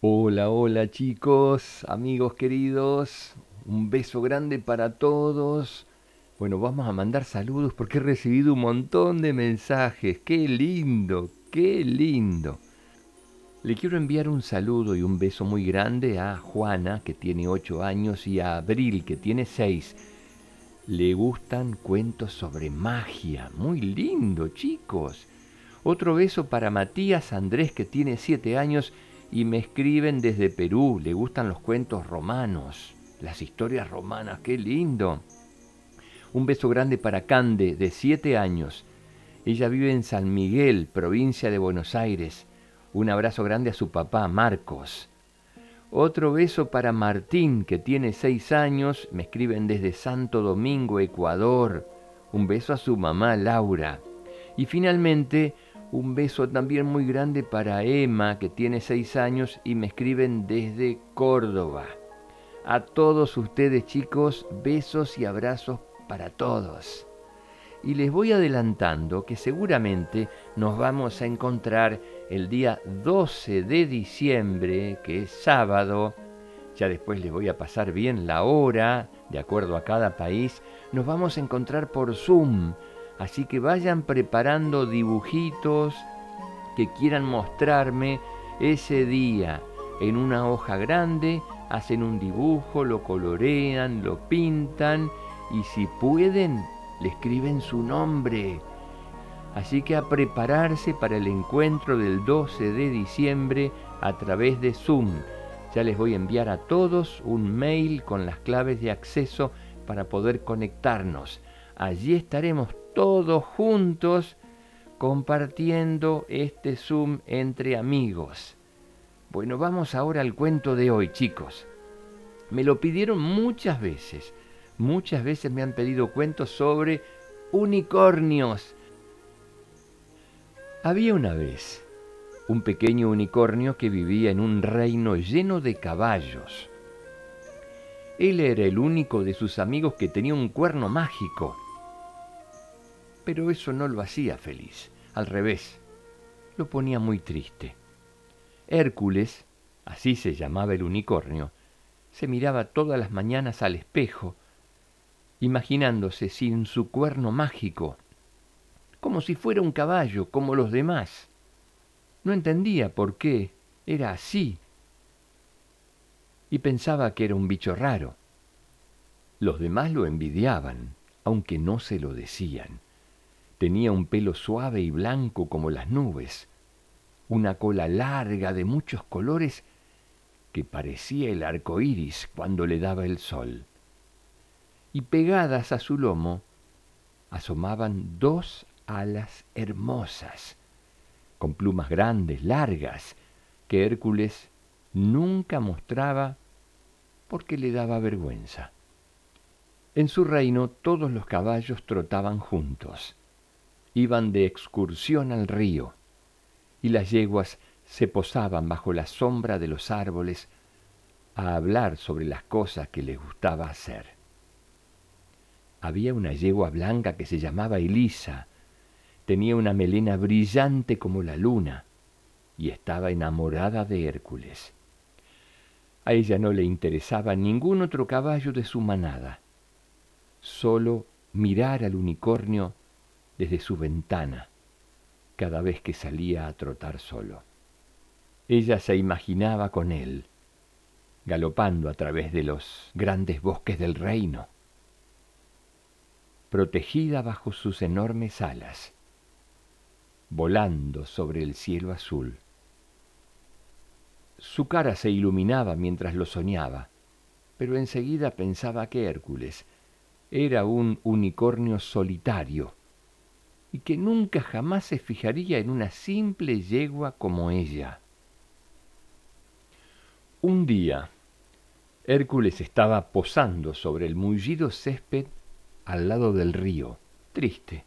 Hola, hola chicos, amigos queridos, un beso grande para todos. Bueno, vamos a mandar saludos porque he recibido un montón de mensajes. Qué lindo, qué lindo. Le quiero enviar un saludo y un beso muy grande a Juana, que tiene 8 años, y a Abril, que tiene 6. Le gustan cuentos sobre magia. Muy lindo, chicos. Otro beso para Matías Andrés, que tiene 7 años y me escriben desde Perú. Le gustan los cuentos romanos, las historias romanas. Qué lindo. Un beso grande para Cande, de 7 años. Ella vive en San Miguel, provincia de Buenos Aires. Un abrazo grande a su papá, Marcos. Otro beso para Martín, que tiene 6 años. Me escriben desde Santo Domingo, Ecuador. Un beso a su mamá, Laura. Y finalmente, un beso también muy grande para Emma, que tiene 6 años y me escriben desde Córdoba. A todos ustedes chicos, besos y abrazos para todos. Y les voy adelantando que seguramente nos vamos a encontrar el día 12 de diciembre, que es sábado. Ya después les voy a pasar bien la hora, de acuerdo a cada país. Nos vamos a encontrar por Zoom. Así que vayan preparando dibujitos que quieran mostrarme ese día en una hoja grande, hacen un dibujo, lo colorean, lo pintan y si pueden, le escriben su nombre. Así que a prepararse para el encuentro del 12 de diciembre a través de Zoom. Ya les voy a enviar a todos un mail con las claves de acceso para poder conectarnos. Allí estaremos todos juntos compartiendo este Zoom entre amigos. Bueno, vamos ahora al cuento de hoy, chicos. Me lo pidieron muchas veces Muchas veces me han pedido cuentos sobre unicornios. Había una vez un pequeño unicornio que vivía en un reino lleno de caballos. Él era el único de sus amigos que tenía un cuerno mágico. Pero eso no lo hacía feliz, al revés, lo ponía muy triste. Hércules, así se llamaba el unicornio, se miraba todas las mañanas al espejo imaginándose sin su cuerno mágico, como si fuera un caballo, como los demás. No entendía por qué era así y pensaba que era un bicho raro. Los demás lo envidiaban, aunque no se lo decían. Tenía un pelo suave y blanco como las nubes, una cola larga de muchos colores que parecía el arco iris cuando le daba el sol y pegadas a su lomo asomaban dos alas hermosas, con plumas grandes, largas, que Hércules nunca mostraba porque le daba vergüenza. En su reino todos los caballos trotaban juntos, iban de excursión al río, y las yeguas se posaban bajo la sombra de los árboles a hablar sobre las cosas que les gustaba hacer había una yegua blanca que se llamaba Elisa. Tenía una melena brillante como la luna y estaba enamorada de Hércules. A ella no le interesaba ningún otro caballo de su manada, solo mirar al unicornio desde su ventana cada vez que salía a trotar solo. Ella se imaginaba con él, galopando a través de los grandes bosques del reino protegida bajo sus enormes alas, volando sobre el cielo azul. Su cara se iluminaba mientras lo soñaba, pero enseguida pensaba que Hércules era un unicornio solitario y que nunca jamás se fijaría en una simple yegua como ella. Un día, Hércules estaba posando sobre el mullido césped al lado del río, triste,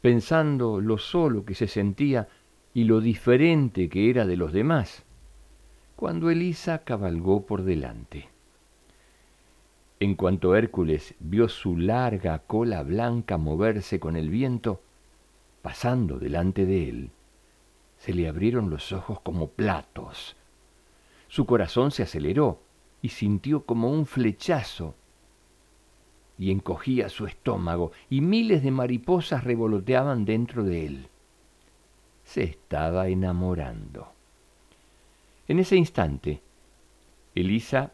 pensando lo solo que se sentía y lo diferente que era de los demás, cuando Elisa cabalgó por delante. En cuanto Hércules vio su larga cola blanca moverse con el viento, pasando delante de él, se le abrieron los ojos como platos. Su corazón se aceleró y sintió como un flechazo y encogía su estómago y miles de mariposas revoloteaban dentro de él. Se estaba enamorando. En ese instante, Elisa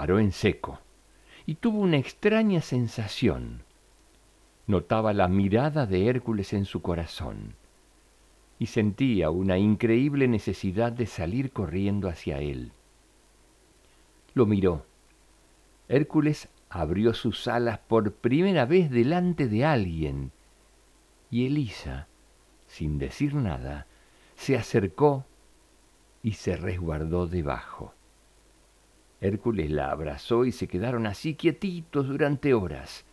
paró en seco y tuvo una extraña sensación. Notaba la mirada de Hércules en su corazón y sentía una increíble necesidad de salir corriendo hacia él. Lo miró. Hércules abrió sus alas por primera vez delante de alguien y Elisa, sin decir nada, se acercó y se resguardó debajo. Hércules la abrazó y se quedaron así quietitos durante horas,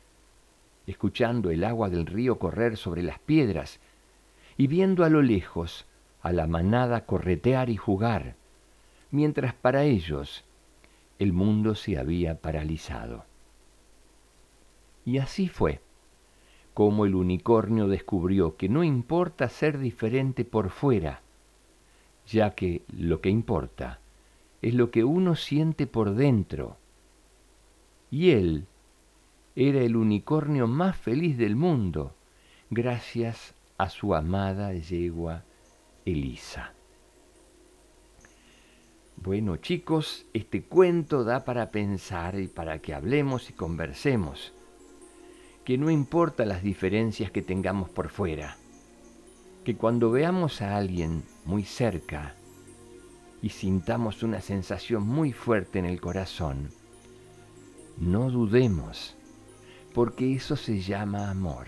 escuchando el agua del río correr sobre las piedras y viendo a lo lejos a la manada corretear y jugar, mientras para ellos el mundo se había paralizado. Y así fue como el unicornio descubrió que no importa ser diferente por fuera, ya que lo que importa es lo que uno siente por dentro. Y él era el unicornio más feliz del mundo, gracias a su amada yegua Elisa. Bueno chicos, este cuento da para pensar y para que hablemos y conversemos, que no importa las diferencias que tengamos por fuera, que cuando veamos a alguien muy cerca y sintamos una sensación muy fuerte en el corazón, no dudemos, porque eso se llama amor.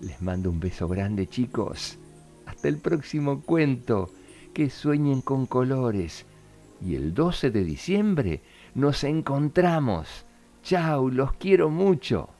Les mando un beso grande chicos. Hasta el próximo cuento. Que sueñen con colores. Y el 12 de diciembre nos encontramos. Chao, los quiero mucho.